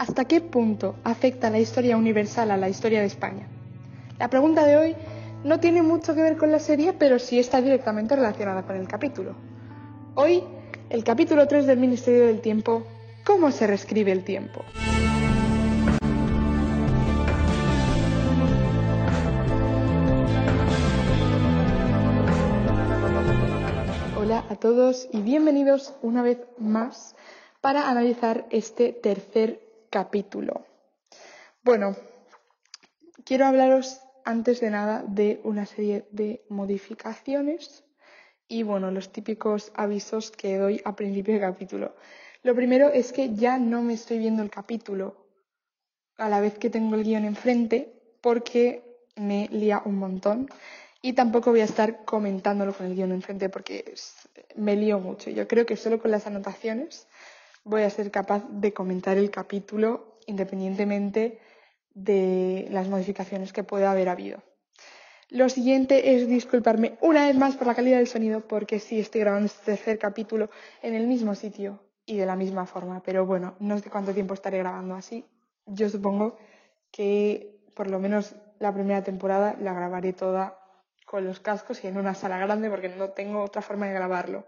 ¿Hasta qué punto afecta la historia universal a la historia de España? La pregunta de hoy no tiene mucho que ver con la serie, pero sí está directamente relacionada con el capítulo. Hoy, el capítulo 3 del Ministerio del Tiempo, ¿cómo se reescribe el tiempo? Hola a todos y bienvenidos una vez más para analizar este tercer capítulo. Bueno, quiero hablaros antes de nada de una serie de modificaciones y bueno, los típicos avisos que doy a principio de capítulo. Lo primero es que ya no me estoy viendo el capítulo a la vez que tengo el guion enfrente porque me lía un montón y tampoco voy a estar comentándolo con el guion enfrente porque me lío mucho. Yo creo que solo con las anotaciones voy a ser capaz de comentar el capítulo independientemente de las modificaciones que pueda haber habido. Lo siguiente es disculparme una vez más por la calidad del sonido, porque sí estoy grabando este tercer capítulo en el mismo sitio y de la misma forma, pero bueno, no sé cuánto tiempo estaré grabando así. Yo supongo que por lo menos la primera temporada la grabaré toda con los cascos y en una sala grande porque no tengo otra forma de grabarlo.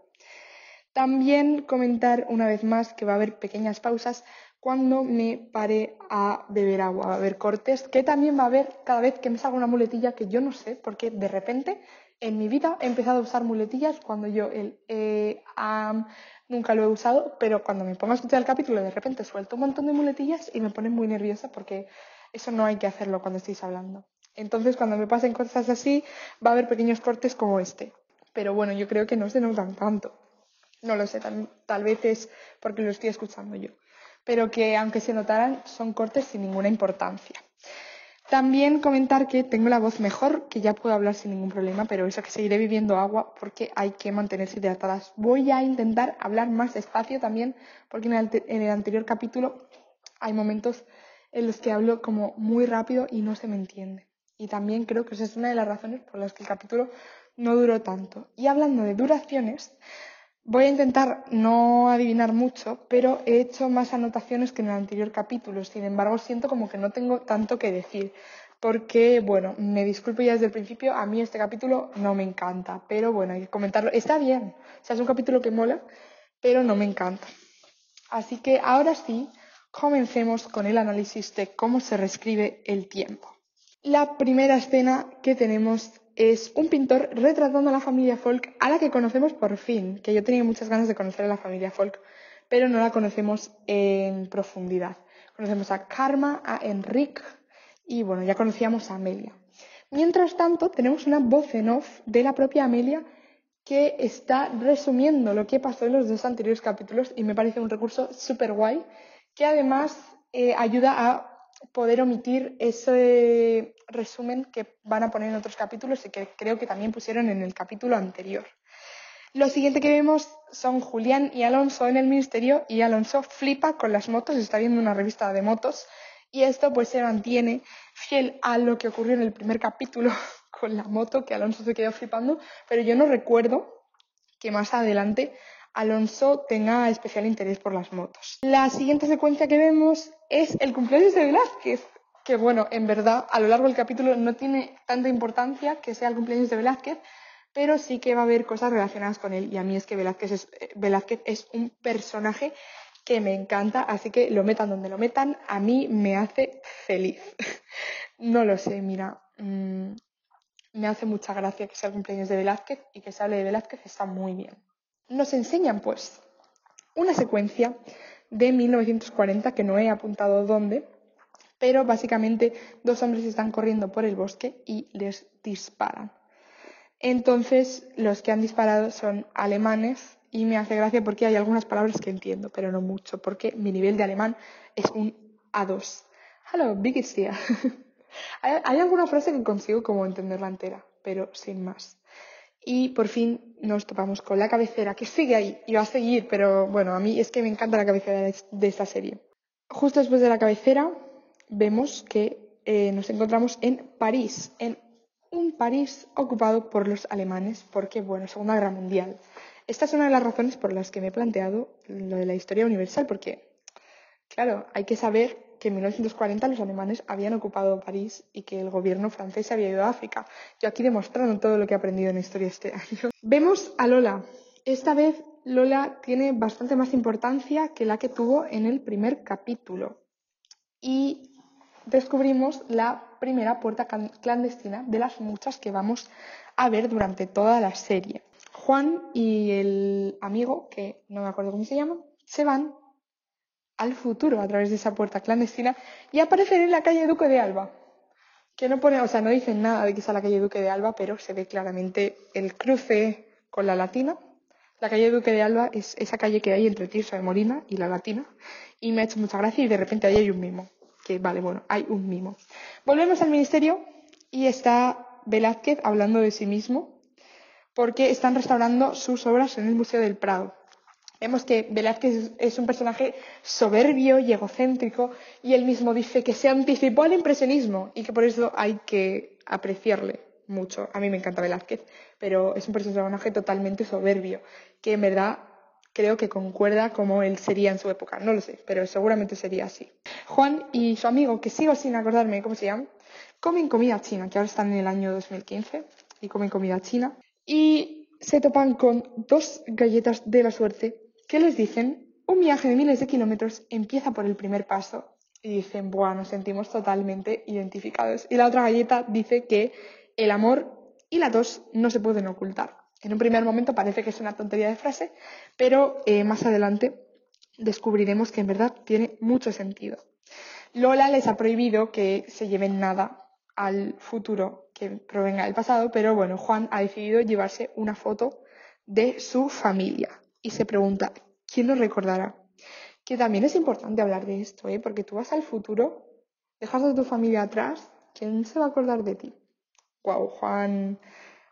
También comentar una vez más que va a haber pequeñas pausas cuando me pare a beber agua, va a haber cortes, que también va a haber cada vez que me salga una muletilla que yo no sé, porque de repente en mi vida he empezado a usar muletillas cuando yo el eh, nunca lo he usado, pero cuando me pongo a escuchar el capítulo de repente suelto un montón de muletillas y me pone muy nerviosa porque eso no hay que hacerlo cuando estéis hablando. Entonces cuando me pasen cosas así va a haber pequeños cortes como este. Pero bueno, yo creo que no se notan tanto. No lo sé, tal, vez es porque lo estoy escuchando yo. Pero que aunque se notaran, son cortes sin ninguna importancia. También comentar que tengo la voz mejor, que ya puedo hablar sin ningún problema, pero eso que seguiré viviendo agua porque hay que mantenerse hidratadas. Voy a intentar hablar más despacio también, porque en el, en el anterior capítulo hay momentos en los que hablo como muy rápido y no se me entiende. Y también creo que esa es una de las razones por las que el capítulo no duró tanto. Y hablando de duraciones, Voy a intentar no adivinar mucho, pero he hecho más anotaciones que en el anterior capítulo. Sin embargo, siento como que no tengo tanto que decir. Porque, bueno, me disculpo ya desde el principio, a mí este capítulo no me encanta. Pero bueno, hay que comentarlo. Está bien. O sea, es un capítulo que mola, pero no me encanta. Así que ahora sí, comencemos con el análisis de cómo se reescribe el tiempo. La primera escena que tenemos es un pintor retratando a la familia Folk a la que conocemos por fin, que yo tenía muchas ganas de conocer a la familia Folk, pero no la conocemos en profundidad. Conocemos a Karma, a Enrique y bueno, ya conocíamos a Amelia. Mientras tanto, tenemos una voz en off de la propia Amelia que está resumiendo lo que pasó en los dos anteriores capítulos y me parece un recurso súper guay que además eh, ayuda a poder omitir ese resumen que van a poner en otros capítulos y que creo que también pusieron en el capítulo anterior. Lo siguiente que vemos son Julián y Alonso en el ministerio y Alonso flipa con las motos, está viendo una revista de motos y esto pues se mantiene fiel a lo que ocurrió en el primer capítulo con la moto, que Alonso se quedó flipando, pero yo no recuerdo que más adelante Alonso tenga especial interés por las motos. La siguiente secuencia que vemos es el cumpleaños de Velázquez, que bueno, en verdad a lo largo del capítulo no tiene tanta importancia que sea el cumpleaños de Velázquez, pero sí que va a haber cosas relacionadas con él. Y a mí es que Velázquez es, eh, Velázquez es un personaje que me encanta, así que lo metan donde lo metan, a mí me hace feliz. no lo sé, mira, mm, me hace mucha gracia que sea el cumpleaños de Velázquez y que se hable de Velázquez, está muy bien nos enseñan pues una secuencia de 1940 que no he apuntado dónde, pero básicamente dos hombres están corriendo por el bosque y les disparan. Entonces los que han disparado son alemanes y me hace gracia porque hay algunas palabras que entiendo, pero no mucho, porque mi nivel de alemán es un A2. Hello, big hay alguna frase que consigo como entenderla entera, pero sin más. Y por fin nos topamos con la cabecera, que sigue ahí y va a seguir, pero bueno, a mí es que me encanta la cabecera de esta serie. Justo después de la cabecera vemos que eh, nos encontramos en París, en un París ocupado por los alemanes, porque, bueno, Segunda Guerra Mundial. Esta es una de las razones por las que me he planteado lo de la historia universal, porque Claro, hay que saber que en 1940 los alemanes habían ocupado París y que el gobierno francés había ido a África. Yo aquí demostrando todo lo que he aprendido en historia este año. Vemos a Lola. Esta vez Lola tiene bastante más importancia que la que tuvo en el primer capítulo. Y descubrimos la primera puerta clandestina de las muchas que vamos a ver durante toda la serie. Juan y el amigo, que no me acuerdo cómo se llama, se van al futuro a través de esa puerta clandestina y aparecen en la calle Duque de Alba. Que no pone, o sea, no dicen nada de que sea la calle Duque de Alba, pero se ve claramente el cruce con la Latina. La calle Duque de Alba es esa calle que hay entre Tirso de Molina y la Latina. Y me ha hecho mucha gracia y de repente ahí hay un mimo. Que vale, bueno, hay un mimo. Volvemos al ministerio y está Velázquez hablando de sí mismo porque están restaurando sus obras en el Museo del Prado. Vemos que Velázquez es un personaje soberbio y egocéntrico y él mismo dice que se anticipó al impresionismo y que por eso hay que apreciarle mucho. A mí me encanta Velázquez, pero es un personaje totalmente soberbio, que en verdad creo que concuerda como él sería en su época. No lo sé, pero seguramente sería así. Juan y su amigo, que sigo sin acordarme cómo se llama, comen comida china, que ahora están en el año 2015 y comen comida china. Y se topan con dos galletas de la suerte ¿Qué les dicen? Un viaje de miles de kilómetros empieza por el primer paso. Y dicen, buah, nos sentimos totalmente identificados. Y la otra galleta dice que el amor y la tos no se pueden ocultar. En un primer momento parece que es una tontería de frase, pero eh, más adelante descubriremos que en verdad tiene mucho sentido. Lola les ha prohibido que se lleven nada al futuro que provenga del pasado, pero bueno, Juan ha decidido llevarse una foto de su familia y se pregunta, ¿quién lo recordará? Que también es importante hablar de esto, ¿eh? porque tú vas al futuro, dejas a tu familia atrás, ¿quién se va a acordar de ti? Guau, Juan,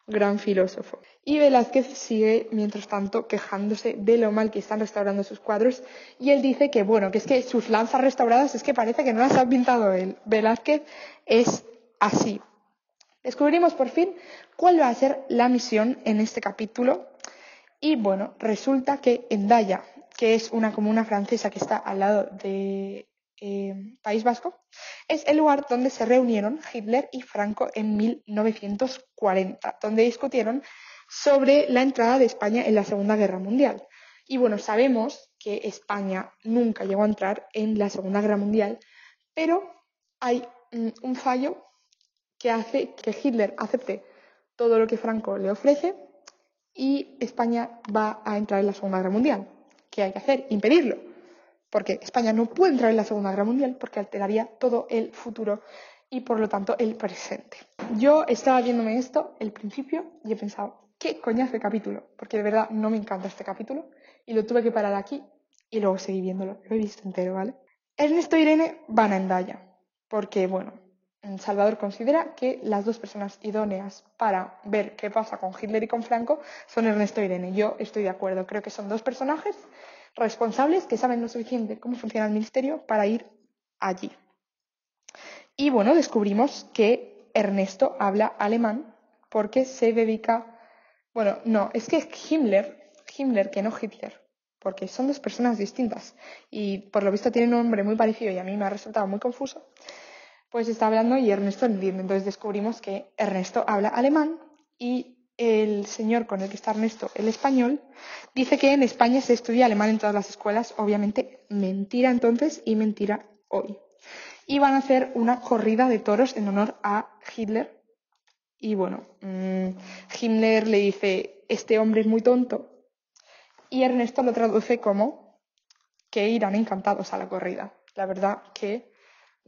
gran filósofo. Y Velázquez sigue, mientras tanto, quejándose de lo mal que están restaurando sus cuadros y él dice que, bueno, que es que sus lanzas restauradas es que parece que no las ha pintado él. Velázquez es así. Descubrimos por fin cuál va a ser la misión en este capítulo y bueno, resulta que Endaya, que es una comuna francesa que está al lado de eh, País Vasco, es el lugar donde se reunieron Hitler y Franco en 1940, donde discutieron sobre la entrada de España en la Segunda Guerra Mundial. Y bueno, sabemos que España nunca llegó a entrar en la Segunda Guerra Mundial, pero hay mm, un fallo que hace que Hitler acepte todo lo que Franco le ofrece y España va a entrar en la Segunda Guerra Mundial. ¿Qué hay que hacer? Impedirlo. Porque España no puede entrar en la Segunda Guerra Mundial porque alteraría todo el futuro y por lo tanto el presente. Yo estaba viéndome esto el principio y he pensado, ¿qué coñazo de capítulo? Porque de verdad no me encanta este capítulo y lo tuve que parar aquí y luego seguí viéndolo. Lo he visto entero, ¿vale? Ernesto e Irene van a Endaya porque, bueno, Salvador considera que las dos personas idóneas para ver qué pasa con Hitler y con Franco son Ernesto y Irene. Yo estoy de acuerdo. Creo que son dos personajes responsables que saben lo suficiente cómo funciona el ministerio para ir allí. Y bueno, descubrimos que Ernesto habla alemán porque se dedica. Bueno, no, es que es Himmler, Himmler que no Hitler, porque son dos personas distintas y por lo visto tienen un nombre muy parecido y a mí me ha resultado muy confuso pues está hablando y Ernesto entiende. Entonces descubrimos que Ernesto habla alemán y el señor con el que está Ernesto, el español, dice que en España se estudia alemán en todas las escuelas. Obviamente mentira entonces y mentira hoy. Y van a hacer una corrida de toros en honor a Hitler. Y bueno, mm, Himmler le dice, este hombre es muy tonto. Y Ernesto lo traduce como que irán encantados a la corrida. La verdad que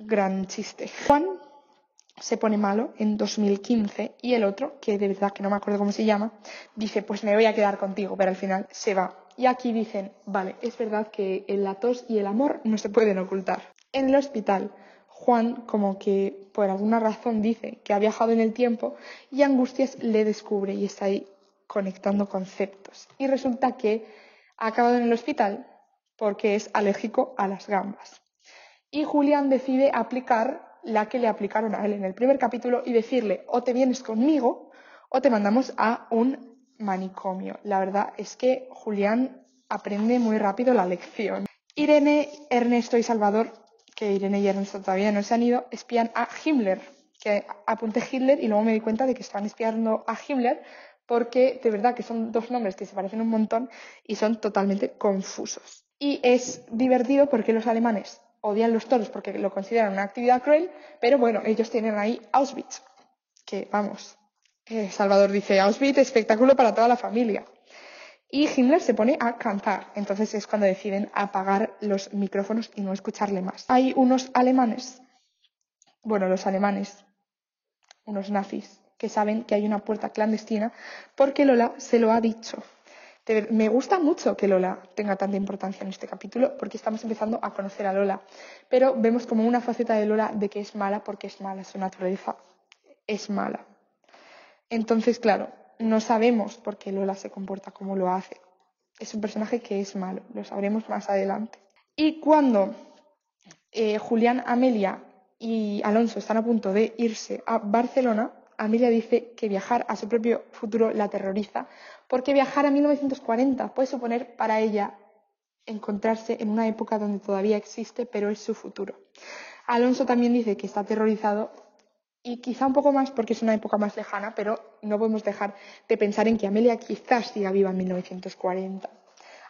gran chiste. Juan se pone malo en 2015 y el otro, que de verdad que no me acuerdo cómo se llama, dice, pues me voy a quedar contigo, pero al final se va. Y aquí dicen, vale, es verdad que el tos y el amor no se pueden ocultar. En el hospital, Juan como que por alguna razón dice que ha viajado en el tiempo y Angustias le descubre y está ahí conectando conceptos. Y resulta que ha acabado en el hospital porque es alérgico a las gambas y Julián decide aplicar la que le aplicaron a él en el primer capítulo y decirle o te vienes conmigo o te mandamos a un manicomio. La verdad es que Julián aprende muy rápido la lección. Irene, Ernesto y Salvador, que Irene y Ernesto todavía no se han ido, espían a Himmler, que apunté Hitler y luego me di cuenta de que estaban espiando a Himmler porque de verdad que son dos nombres que se parecen un montón y son totalmente confusos. Y es divertido porque los alemanes odian los toros porque lo consideran una actividad cruel, pero bueno, ellos tienen ahí Auschwitz, que vamos, Salvador dice Auschwitz, espectáculo para toda la familia. Y Himmler se pone a cantar, entonces es cuando deciden apagar los micrófonos y no escucharle más. Hay unos alemanes, bueno, los alemanes, unos nazis, que saben que hay una puerta clandestina porque Lola se lo ha dicho. Me gusta mucho que Lola tenga tanta importancia en este capítulo porque estamos empezando a conocer a Lola, pero vemos como una faceta de Lola de que es mala porque es mala, su naturaleza es mala. Entonces, claro, no sabemos por qué Lola se comporta como lo hace. Es un personaje que es malo, lo sabremos más adelante. Y cuando eh, Julián, Amelia y Alonso están a punto de irse a Barcelona, Amelia dice que viajar a su propio futuro la aterroriza, porque viajar a 1940 puede suponer para ella encontrarse en una época donde todavía existe, pero es su futuro. Alonso también dice que está aterrorizado y quizá un poco más porque es una época más lejana, pero no podemos dejar de pensar en que Amelia quizás siga viva en 1940.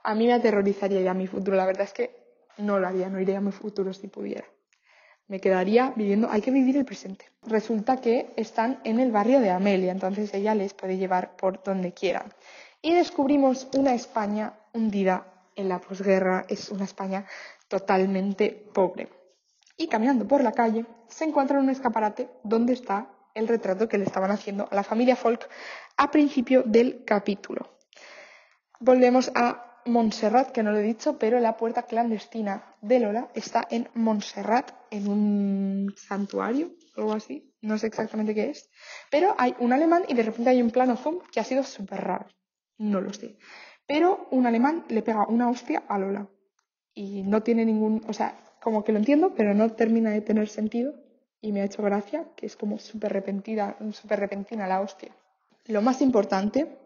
A mí me aterrorizaría ya mi futuro, la verdad es que no lo haría, no iría a mi futuro si pudiera me quedaría viviendo, hay que vivir el presente. Resulta que están en el barrio de Amelia, entonces ella les puede llevar por donde quieran. Y descubrimos una España hundida en la posguerra, es una España totalmente pobre. Y caminando por la calle se encuentra en un escaparate donde está el retrato que le estaban haciendo a la familia Folk a principio del capítulo. Volvemos a Montserrat, que no lo he dicho, pero la puerta clandestina de Lola está en Montserrat, en un santuario, algo así, no sé exactamente qué es, pero hay un alemán y de repente hay un plano zoom que ha sido súper raro, no lo sé. Pero un alemán le pega una hostia a Lola y no tiene ningún, o sea, como que lo entiendo, pero no termina de tener sentido y me ha hecho gracia que es como súper repentina, súper repentina la hostia. Lo más importante,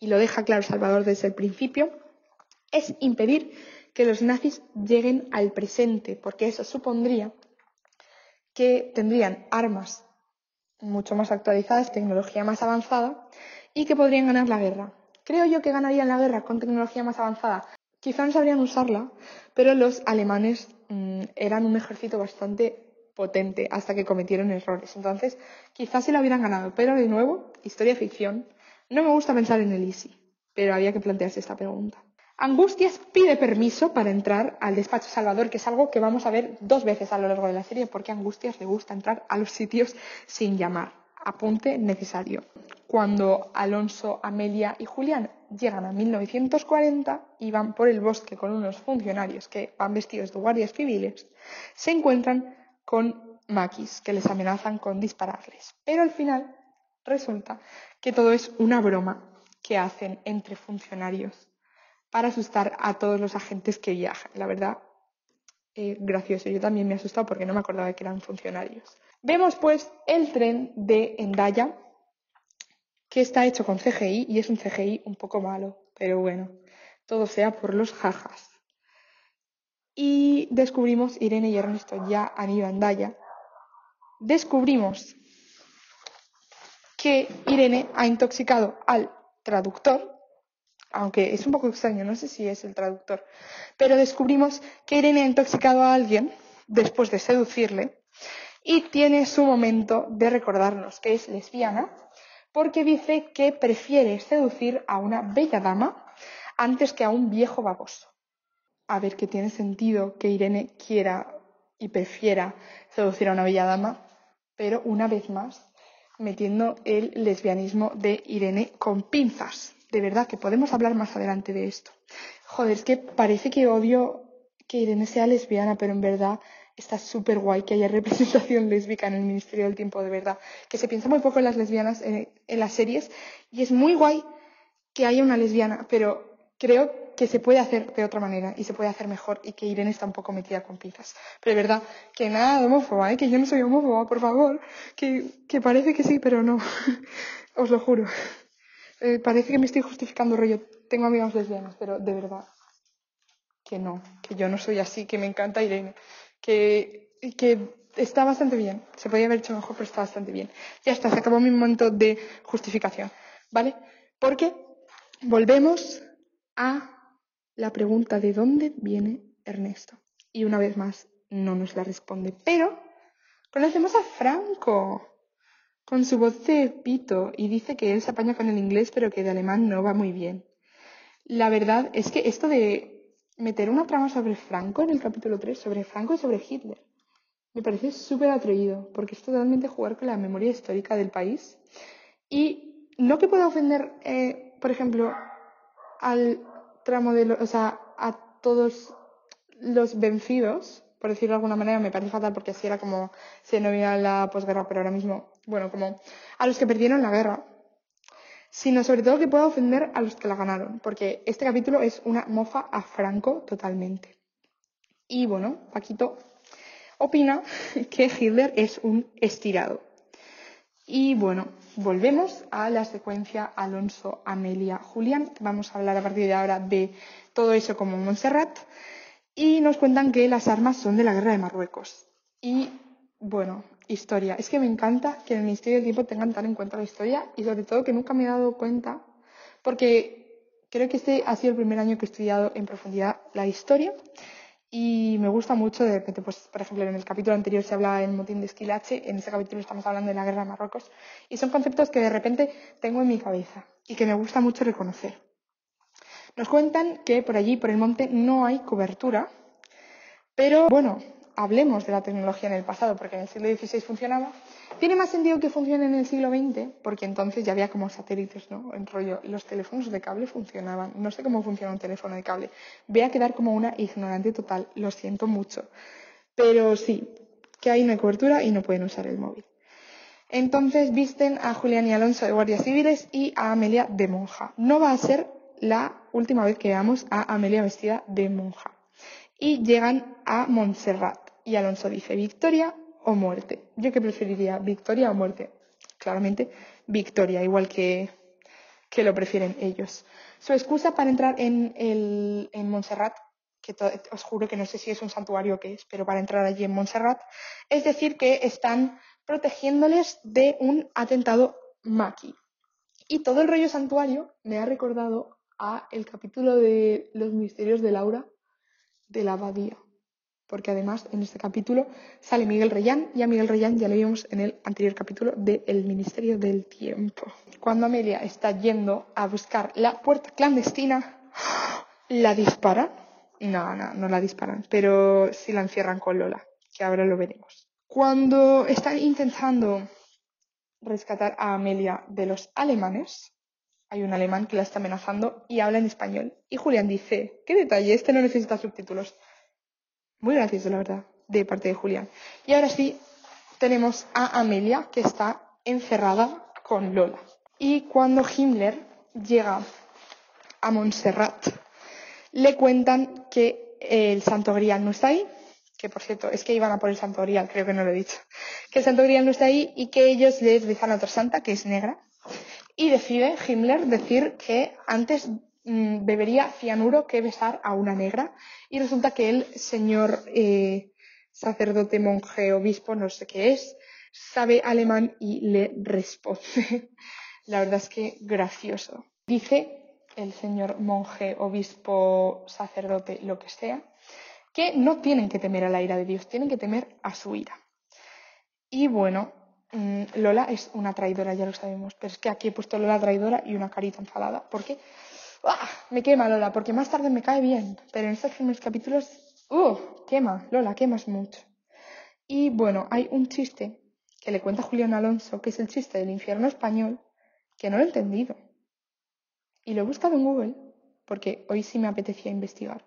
y lo deja claro Salvador desde el principio, es impedir que los nazis lleguen al presente, porque eso supondría que tendrían armas mucho más actualizadas, tecnología más avanzada y que podrían ganar la guerra. Creo yo que ganarían la guerra con tecnología más avanzada. Quizá no sabrían usarla, pero los alemanes mm, eran un ejército bastante potente hasta que cometieron errores. Entonces, quizás sí la hubieran ganado, pero de nuevo, historia ficción. No me gusta pensar en el easy, pero había que plantearse esta pregunta. Angustias pide permiso para entrar al despacho Salvador, que es algo que vamos a ver dos veces a lo largo de la serie, porque a Angustias le gusta entrar a los sitios sin llamar. Apunte necesario. Cuando Alonso, Amelia y Julián llegan a 1940 y van por el bosque con unos funcionarios que van vestidos de guardias civiles, se encuentran con maquis que les amenazan con dispararles. Pero al final resulta que todo es una broma que hacen entre funcionarios para asustar a todos los agentes que viajan. La verdad, eh, gracioso. Yo también me he asustado porque no me acordaba que eran funcionarios. Vemos pues el tren de Endaya, que está hecho con CGI y es un CGI un poco malo, pero bueno, todo sea por los jajas. Y descubrimos, Irene y Ernesto ya han ido a Endaya, descubrimos que Irene ha intoxicado al traductor aunque es un poco extraño, no sé si es el traductor, pero descubrimos que Irene ha intoxicado a alguien después de seducirle y tiene su momento de recordarnos que es lesbiana porque dice que prefiere seducir a una bella dama antes que a un viejo baboso. A ver, que tiene sentido que Irene quiera y prefiera seducir a una bella dama, pero una vez más metiendo el lesbianismo de Irene con pinzas de verdad que podemos hablar más adelante de esto. Joder, es que parece que odio que Irene sea lesbiana, pero en verdad está súper guay que haya representación lésbica en el Ministerio del Tiempo, de verdad. Que se piensa muy poco en las lesbianas en, las series y es muy guay que haya una lesbiana, pero creo que se puede hacer de otra manera y se puede hacer mejor y que Irene está un poco metida con pinzas. Pero de verdad, que nada de homófoba, ¿eh? que yo no soy homófoba, por favor, que, que parece que sí, pero no. Os lo juro. Eh, parece que me estoy justificando rollo. Tengo amigas lesbianas, pero de verdad. que no, que yo no soy así, que me encanta Irene, que, que está bastante bien. Se podía haber hecho mejor, pero está bastante bien. Ya está, se acabó mi momento de justificación, ¿vale? Porque volvemos a la pregunta de dónde viene Ernesto. Y una vez más, no nos la responde. Pero conocemos a Franco con su voz de pito y dice que él se apaña con el inglés, pero que de alemán no va muy bien. La verdad es que esto de meter una trama sobre Franco en el capítulo 3, sobre Franco y sobre Hitler, me parece súper atrevido, porque es totalmente jugar con la memoria histórica del país. Y no que pueda ofender, eh, por ejemplo, al tramo de, o sea, a todos los vencidos, por decirlo de alguna manera, me parece fatal porque así era como se denomina la posguerra, pero ahora mismo, bueno, como a los que perdieron la guerra, sino sobre todo que pueda ofender a los que la ganaron, porque este capítulo es una mofa a Franco totalmente. Y bueno, Paquito opina que Hitler es un estirado. Y bueno, volvemos a la secuencia Alonso, Amelia, Julián. Vamos a hablar a partir de ahora de todo eso como Montserrat. Y nos cuentan que las armas son de la guerra de Marruecos. Y bueno, historia. Es que me encanta que en el Ministerio del Tiempo tengan tan en cuenta la historia y sobre todo que nunca me he dado cuenta, porque creo que este ha sido el primer año que he estudiado en profundidad la historia y me gusta mucho, de repente, pues, por ejemplo, en el capítulo anterior se hablaba del motín de Esquilache, en este capítulo estamos hablando de la guerra de Marruecos, y son conceptos que de repente tengo en mi cabeza y que me gusta mucho reconocer. Nos cuentan que por allí, por el monte, no hay cobertura, pero bueno, hablemos de la tecnología en el pasado, porque en el siglo XVI funcionaba. Tiene más sentido que funcione en el siglo XX, porque entonces ya había como satélites, ¿no? En rollo, los teléfonos de cable funcionaban. No sé cómo funciona un teléfono de cable. Voy a quedar como una ignorante total, lo siento mucho. Pero sí, que ahí no hay cobertura y no pueden usar el móvil. Entonces visten a Julián y Alonso de guardias civiles y a Amelia de monja. No va a ser la última vez que veamos a Amelia vestida de monja. Y llegan a Montserrat y Alonso dice, ¿victoria o muerte? Yo que preferiría, victoria o muerte. Claramente, victoria, igual que, que lo prefieren ellos. Su excusa para entrar en, el, en Montserrat, que os juro que no sé si es un santuario o qué es, pero para entrar allí en Montserrat, es decir que están protegiéndoles de un atentado maqui. Y todo el rollo santuario me ha recordado a el capítulo de los misterios de Laura de la abadía porque además en este capítulo sale Miguel Reyán y a Miguel Reyán ya lo vimos en el anterior capítulo de El Ministerio del Tiempo. Cuando Amelia está yendo a buscar la puerta clandestina, la disparan. No, no, no la disparan, pero sí la encierran con Lola, que ahora lo veremos. Cuando están intentando rescatar a Amelia de los alemanes, hay un alemán que la está amenazando y habla en español. Y Julián dice, qué detalle, este no necesita subtítulos. Muy gracioso, la verdad, de parte de Julián. Y ahora sí, tenemos a Amelia, que está encerrada con Lola. Y cuando Himmler llega a Montserrat, le cuentan que el Santo Grial no está ahí, que por cierto, es que iban a por el Santo Grial, creo que no lo he dicho, que el Santo Grial no está ahí y que ellos les rezan a otra santa, que es negra, y decide Himmler decir que antes Mm, bebería cianuro que besar a una negra y resulta que el señor eh, sacerdote, monje, obispo, no sé qué es, sabe alemán y le responde. La verdad es que gracioso. Dice el señor monje, obispo, sacerdote, lo que sea, que no tienen que temer a la ira de Dios, tienen que temer a su ira. Y bueno, mm, Lola es una traidora, ya lo sabemos, pero es que aquí he puesto Lola traidora y una carita enfadada, porque ¡Ah! Me quema Lola, porque más tarde me cae bien, pero en estos primeros capítulos, ¡uh! Quema, Lola, quemas mucho. Y bueno, hay un chiste que le cuenta Julián Alonso, que es el chiste del infierno español, que no lo he entendido. Y lo he buscado en Google, porque hoy sí me apetecía investigar.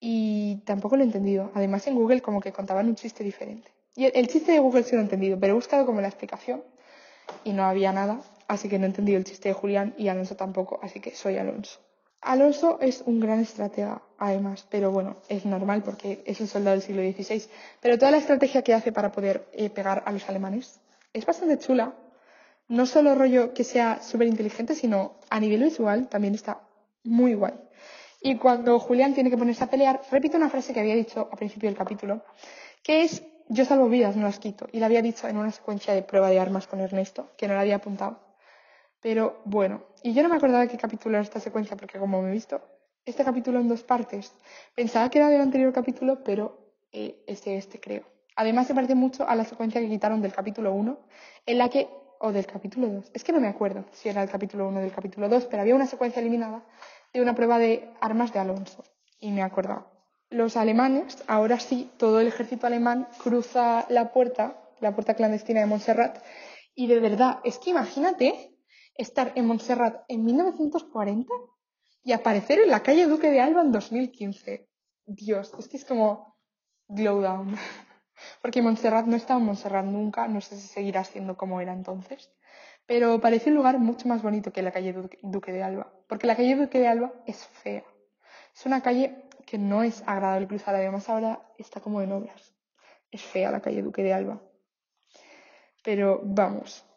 Y tampoco lo he entendido. Además, en Google como que contaban un chiste diferente. Y el, chiste de Google sí lo he entendido, pero he buscado como la explicación y no había nada así que no he entendido el chiste de Julián y Alonso tampoco, así que soy Alonso. Alonso es un gran estratega, además, pero bueno, es normal porque es un soldado del siglo XVI. Pero toda la estrategia que hace para poder eh, pegar a los alemanes es bastante chula. No solo rollo que sea súper inteligente, sino a nivel visual también está muy guay. Y cuando Julián tiene que ponerse a pelear, repite una frase que había dicho al principio del capítulo, que es yo salvo vidas, no las quito. Y la había dicho en una secuencia de prueba de armas con Ernesto, que no la había apuntado. Pero bueno, y yo no me acordaba de qué capítulo era esta secuencia, porque como me he visto este capítulo en dos partes, pensaba que era del anterior capítulo, pero eh, es este creo. Además se parece mucho a la secuencia que quitaron del capítulo 1, en la que, o del capítulo 2, es que no me acuerdo si era el capítulo 1 o del capítulo 2, pero había una secuencia eliminada de una prueba de armas de Alonso, y me he acordado. Los alemanes, ahora sí, todo el ejército alemán cruza la puerta, la puerta clandestina de Montserrat, y de verdad, es que imagínate estar en Montserrat en 1940 y aparecer en la calle Duque de Alba en 2015. Dios, es que es como glow down. Porque Montserrat no estaba en Montserrat nunca, no sé si seguirá siendo como era entonces. Pero parece un lugar mucho más bonito que la calle Duque de Alba. Porque la calle Duque de Alba es fea. Es una calle que no es agradable cruzar. Además ahora está como en obras. Es fea la calle Duque de Alba. Pero vamos,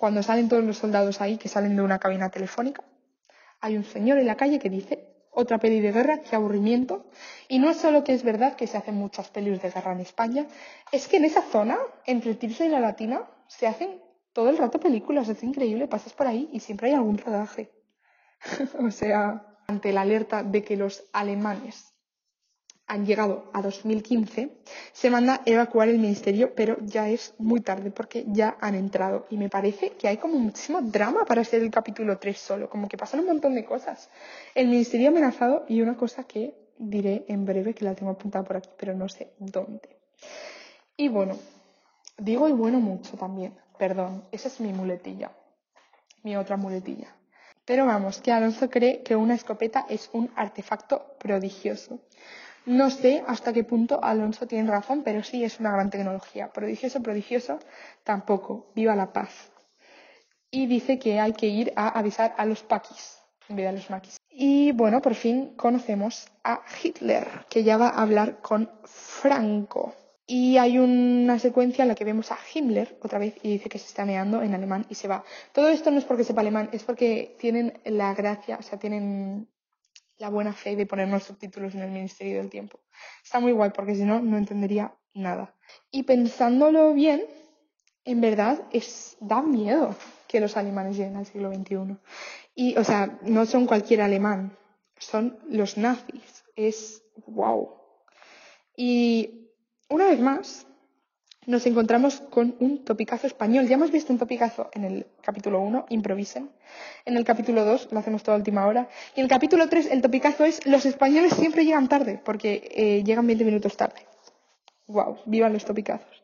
cuando salen todos los soldados ahí, que salen de una cabina telefónica, hay un señor en la calle que dice, otra peli de guerra, qué aburrimiento. Y no es solo que es verdad que se hacen muchas pelis de guerra en España, es que en esa zona, entre Tirso y la Latina, se hacen todo el rato películas, es increíble, pasas por ahí y siempre hay algún rodaje. o sea, ante la alerta de que los alemanes han llegado a 2015, se manda evacuar el ministerio, pero ya es muy tarde porque ya han entrado. Y me parece que hay como muchísimo drama para ser el capítulo 3 solo, como que pasan un montón de cosas. El ministerio amenazado y una cosa que diré en breve, que la tengo apuntada por aquí, pero no sé dónde. Y bueno, digo y bueno mucho también, perdón, esa es mi muletilla, mi otra muletilla. Pero vamos, que Alonso cree que una escopeta es un artefacto prodigioso. No sé hasta qué punto Alonso tiene razón, pero sí es una gran tecnología. Prodigioso, prodigioso, tampoco. Viva la paz. Y dice que hay que ir a avisar a los paquis en vez de a los maquis. Y bueno, por fin conocemos a Hitler, que ya va a hablar con Franco. Y hay una secuencia en la que vemos a Himmler otra vez y dice que se está meando en alemán y se va. Todo esto no es porque sepa alemán, es porque tienen la gracia, o sea, tienen la buena fe de ponernos subtítulos en el Ministerio del Tiempo. Está muy guay porque si no, no entendería nada. Y pensándolo bien, en verdad es, da miedo que los alemanes lleguen al siglo XXI. Y, o sea, no son cualquier alemán, son los nazis. Es wow. Y una vez más, nos encontramos con un topicazo español. Ya hemos visto un topicazo en el capítulo 1, improvisen. En el capítulo 2 lo hacemos toda última hora. Y en el capítulo 3 el topicazo es los españoles siempre llegan tarde, porque eh, llegan 20 minutos tarde. ¡Wow! ¡Vivan los topicazos!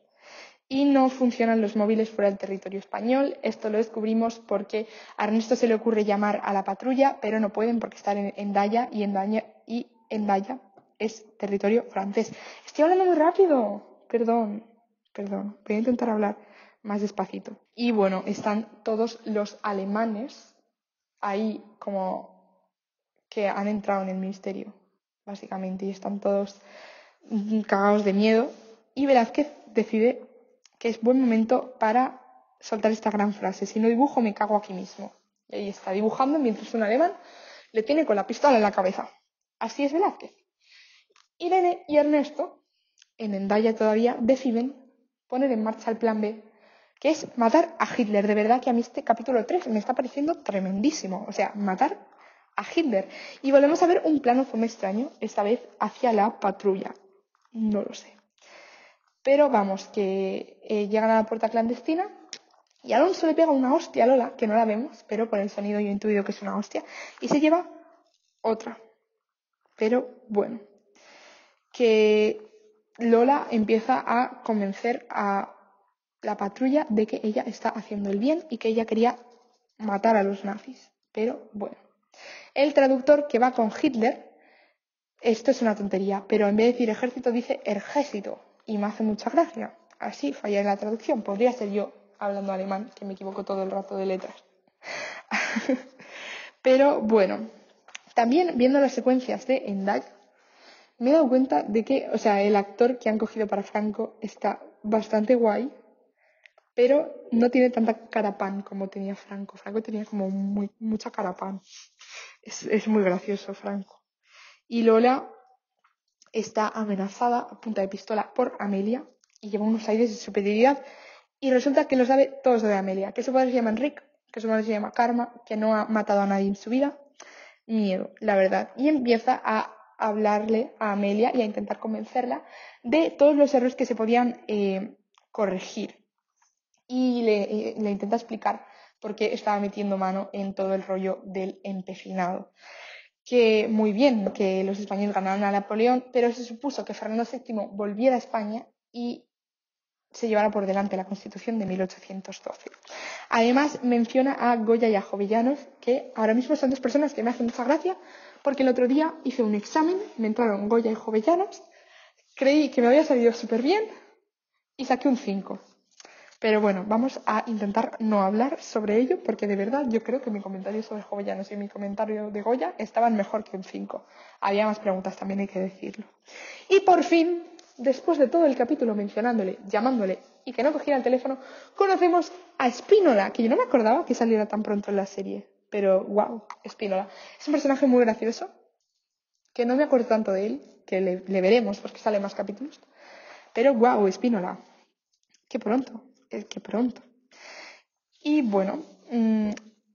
Y no funcionan los móviles fuera del territorio español. Esto lo descubrimos porque a Ernesto se le ocurre llamar a la patrulla, pero no pueden porque están en, en Daya y en Daya, y en Daya es territorio francés. Estoy hablando muy rápido. Perdón. Perdón, voy a intentar hablar más despacito. Y bueno, están todos los alemanes ahí como que han entrado en el ministerio, básicamente, y están todos cagados de miedo. Y Velázquez decide que es buen momento para soltar esta gran frase, si no dibujo me cago aquí mismo. Y ahí está, dibujando mientras un alemán le tiene con la pistola en la cabeza. Así es Velázquez. Irene y Ernesto, en Endaya todavía, deciden poner en marcha el plan B, que es matar a Hitler. De verdad que a mí este capítulo 3 me está pareciendo tremendísimo. O sea, matar a Hitler. Y volvemos a ver un plano fome extraño, esta vez hacia la patrulla. No lo sé. Pero vamos, que eh, llegan a la puerta clandestina y Alonso le pega una hostia a Lola, que no la vemos, pero por el sonido yo he intuido que es una hostia, y se lleva otra. Pero bueno, que Lola empieza a convencer a la patrulla de que ella está haciendo el bien y que ella quería matar a los nazis. Pero bueno, el traductor que va con Hitler, esto es una tontería, pero en vez de decir ejército dice ejército y me hace mucha gracia. Así falla en la traducción. Podría ser yo hablando alemán, que me equivoco todo el rato de letras. pero bueno, también viendo las secuencias de Endag, me he dado cuenta de que, o sea, el actor que han cogido para Franco está bastante guay, pero no tiene tanta carapán como tenía Franco. Franco tenía como muy, mucha carapán. Es, es muy gracioso, Franco. Y Lola está amenazada a punta de pistola por Amelia y lleva unos aires de superioridad y resulta que lo sabe todo sobre Amelia, que su padre se llama Enrique, que su madre se llama Karma, que no ha matado a nadie en su vida. Miedo, la verdad. Y empieza a hablarle a Amelia y a intentar convencerla de todos los errores que se podían eh, corregir. Y le, eh, le, intenta explicar por qué estaba metiendo mano en todo el rollo del empecinado. Que muy bien que los españoles ganaron a Napoleón, pero se supuso que Fernando VII volviera a España y se llevara por delante la Constitución de 1812. Además, menciona a Goya y a Jovellanos, que ahora mismo son dos personas que me hacen mucha gracia, porque el otro día hice un examen, me entraron Goya y Jovellanos, creí que me había salido súper bien y saqué un 5. Pero bueno, vamos a intentar no hablar sobre ello, porque de verdad yo creo que mi comentario sobre Jovellanos y mi comentario de Goya estaban mejor que un 5. Había más preguntas también, hay que decirlo. Y por fin después de todo el capítulo mencionándole, llamándole y que no cogiera el teléfono, conocemos a Spínola, que yo no me acordaba que saliera tan pronto en la serie. Pero wow, Spínola. Es un personaje muy gracioso, que no me acuerdo tanto de él, que le, veremos porque sale más capítulos. Pero wow, Spínola. Qué pronto, es que pronto. Y bueno, mm,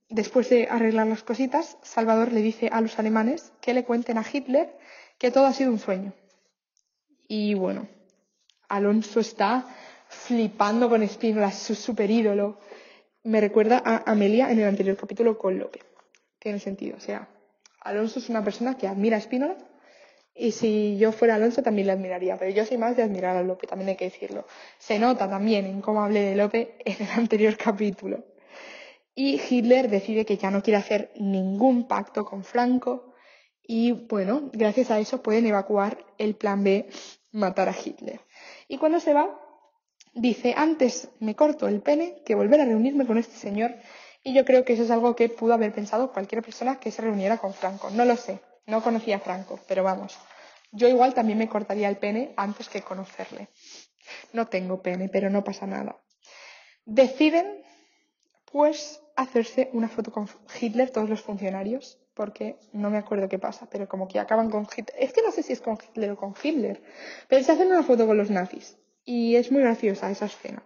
después de arreglar las cositas, Salvador le dice a los alemanes que le cuenten a Hitler que todo ha sido un sueño y bueno, Alonso está flipando con Espínola, su super ídolo. Me recuerda a Amelia en el anterior capítulo con López. Tiene sentido. O sea, Alonso es una persona que admira a Espínola y si yo fuera Alonso también le admiraría, pero yo soy más de admirar a López, también hay que decirlo. Se nota también en cómo hablé de López en el anterior capítulo. Y Hitler decide que ya no quiere hacer ningún pacto con Franco y bueno, gracias a eso pueden evacuar el plan B matar a Hitler. Y cuando se va, dice, antes me corto el pene que volver a reunirme con este señor. Y yo creo que eso es algo que pudo haber pensado cualquier persona que se reuniera con Franco. No lo sé, no conocía a Franco, pero vamos, yo igual también me cortaría el pene antes que conocerle. No tengo pene, pero no pasa nada. Deciden, pues, hacerse una foto con Hitler, todos los funcionarios, porque no me acuerdo qué pasa, pero como que acaban con Hitler. Es que no sé si es con Hitler o con Hitler, pero se hacen una foto con los nazis y es muy graciosa esa escena.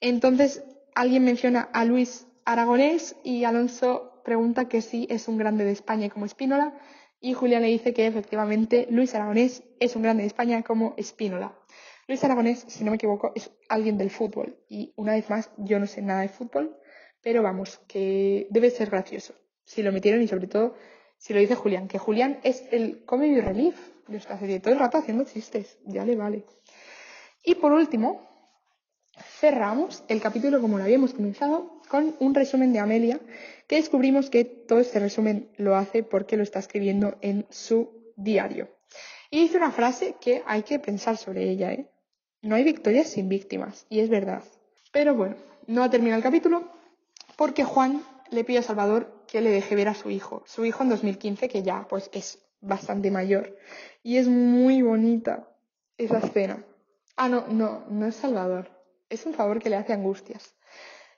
Entonces alguien menciona a Luis Aragonés y Alonso pregunta que si es un grande de España como Espínola y Julián le dice que efectivamente Luis Aragonés es un grande de España como Espínola. Luis Aragonés, si no me equivoco, es alguien del fútbol y una vez más yo no sé nada de fútbol, pero vamos, que debe ser gracioso si lo metieron y sobre todo si lo dice Julián, que Julián es el comedy relief esta serie, todo el rato haciendo chistes, ya le vale. Y por último, cerramos el capítulo como lo habíamos comenzado con un resumen de Amelia, que descubrimos que todo este resumen lo hace porque lo está escribiendo en su diario. Y dice una frase que hay que pensar sobre ella, ¿eh? No hay victorias sin víctimas, y es verdad. Pero bueno, no ha terminado el capítulo porque Juan le pide a Salvador que le deje ver a su hijo. Su hijo en 2015, que ya pues es bastante mayor. Y es muy bonita esa escena. Ah, no, no, no es Salvador. Es un favor que le hace Angustias.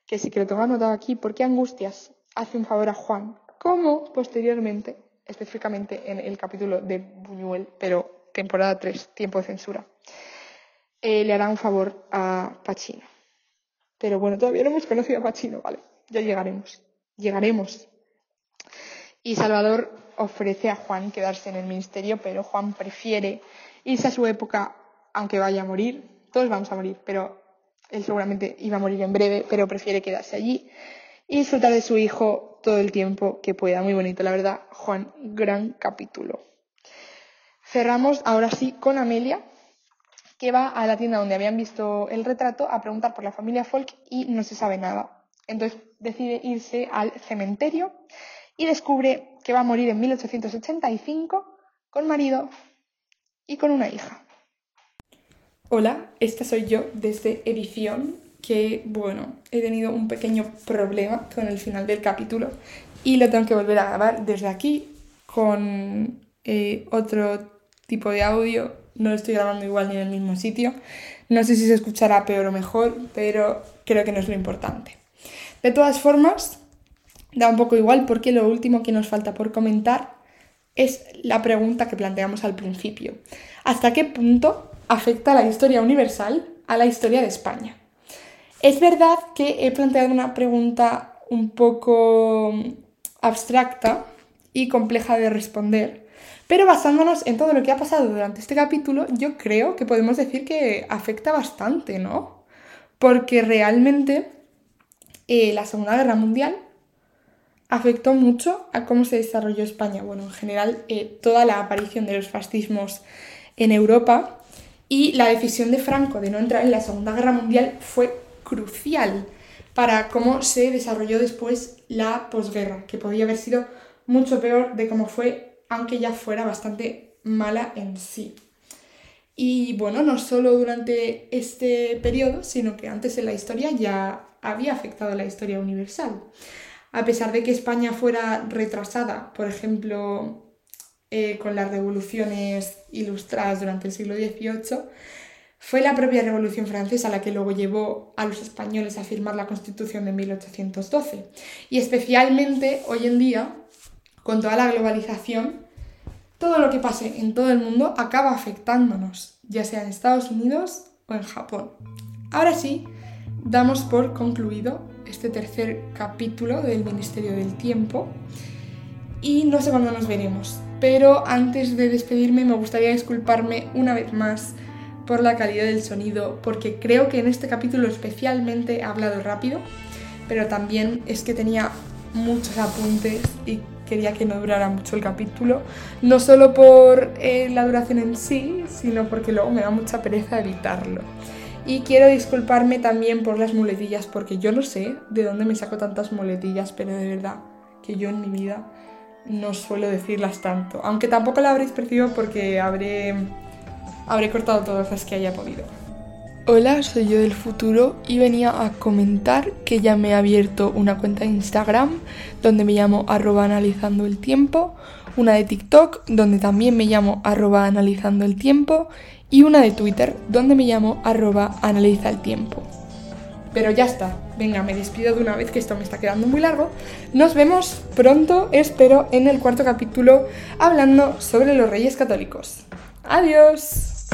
Que sí que lo tengo anotado aquí, porque Angustias hace un favor a Juan, como posteriormente, específicamente en el capítulo de Buñuel, pero temporada 3, tiempo de censura, eh, le hará un favor a Pachino. Pero bueno, todavía no hemos conocido a Pachino, ¿vale? Ya llegaremos llegaremos. Y Salvador ofrece a Juan quedarse en el ministerio, pero Juan prefiere irse a su época, aunque vaya a morir. Todos vamos a morir, pero él seguramente iba a morir en breve, pero prefiere quedarse allí y disfrutar de su hijo todo el tiempo que pueda. Muy bonito, la verdad. Juan, gran capítulo. Cerramos ahora sí con Amelia, que va a la tienda donde habían visto el retrato a preguntar por la familia Folk y no se sabe nada. Entonces decide irse al cementerio y descubre que va a morir en 1885 con marido y con una hija. Hola, esta soy yo desde edición, que bueno, he tenido un pequeño problema con el final del capítulo y lo tengo que volver a grabar desde aquí con eh, otro tipo de audio. No lo estoy grabando igual ni en el mismo sitio. No sé si se escuchará peor o mejor, pero creo que no es lo importante. De todas formas, da un poco igual porque lo último que nos falta por comentar es la pregunta que planteamos al principio. ¿Hasta qué punto afecta la historia universal a la historia de España? Es verdad que he planteado una pregunta un poco abstracta y compleja de responder, pero basándonos en todo lo que ha pasado durante este capítulo, yo creo que podemos decir que afecta bastante, ¿no? Porque realmente eh, la Segunda Guerra Mundial afectó mucho a cómo se desarrolló España. Bueno, en general, eh, toda la aparición de los fascismos en Europa y la decisión de Franco de no entrar en la Segunda Guerra Mundial fue crucial para cómo se desarrolló después la posguerra, que podía haber sido mucho peor de cómo fue, aunque ya fuera bastante mala en sí. Y bueno, no solo durante este periodo, sino que antes en la historia ya había afectado la historia universal. A pesar de que España fuera retrasada, por ejemplo, eh, con las revoluciones ilustradas durante el siglo XVIII, fue la propia Revolución Francesa la que luego llevó a los españoles a firmar la Constitución de 1812. Y especialmente hoy en día, con toda la globalización, todo lo que pase en todo el mundo acaba afectándonos, ya sea en Estados Unidos o en Japón. Ahora sí, damos por concluido este tercer capítulo del Ministerio del Tiempo y no sé cuándo nos veremos, pero antes de despedirme me gustaría disculparme una vez más por la calidad del sonido, porque creo que en este capítulo especialmente he hablado rápido, pero también es que tenía muchos apuntes y quería que no durara mucho el capítulo, no solo por eh, la duración en sí, sino porque luego me da mucha pereza editarlo. Y quiero disculparme también por las muletillas, porque yo no sé de dónde me saco tantas muletillas, pero de verdad que yo en mi vida no suelo decirlas tanto. Aunque tampoco la habréis percibido porque habré habré cortado todas las que haya podido. Hola, soy yo del futuro y venía a comentar que ya me he abierto una cuenta de Instagram donde me llamo arroba analizando el tiempo, una de TikTok donde también me llamo arroba analizando el tiempo y una de Twitter donde me llamo arroba analiza el. Pero ya está, venga, me despido de una vez que esto me está quedando muy largo. Nos vemos pronto, espero, en el cuarto capítulo hablando sobre los reyes católicos. Adiós.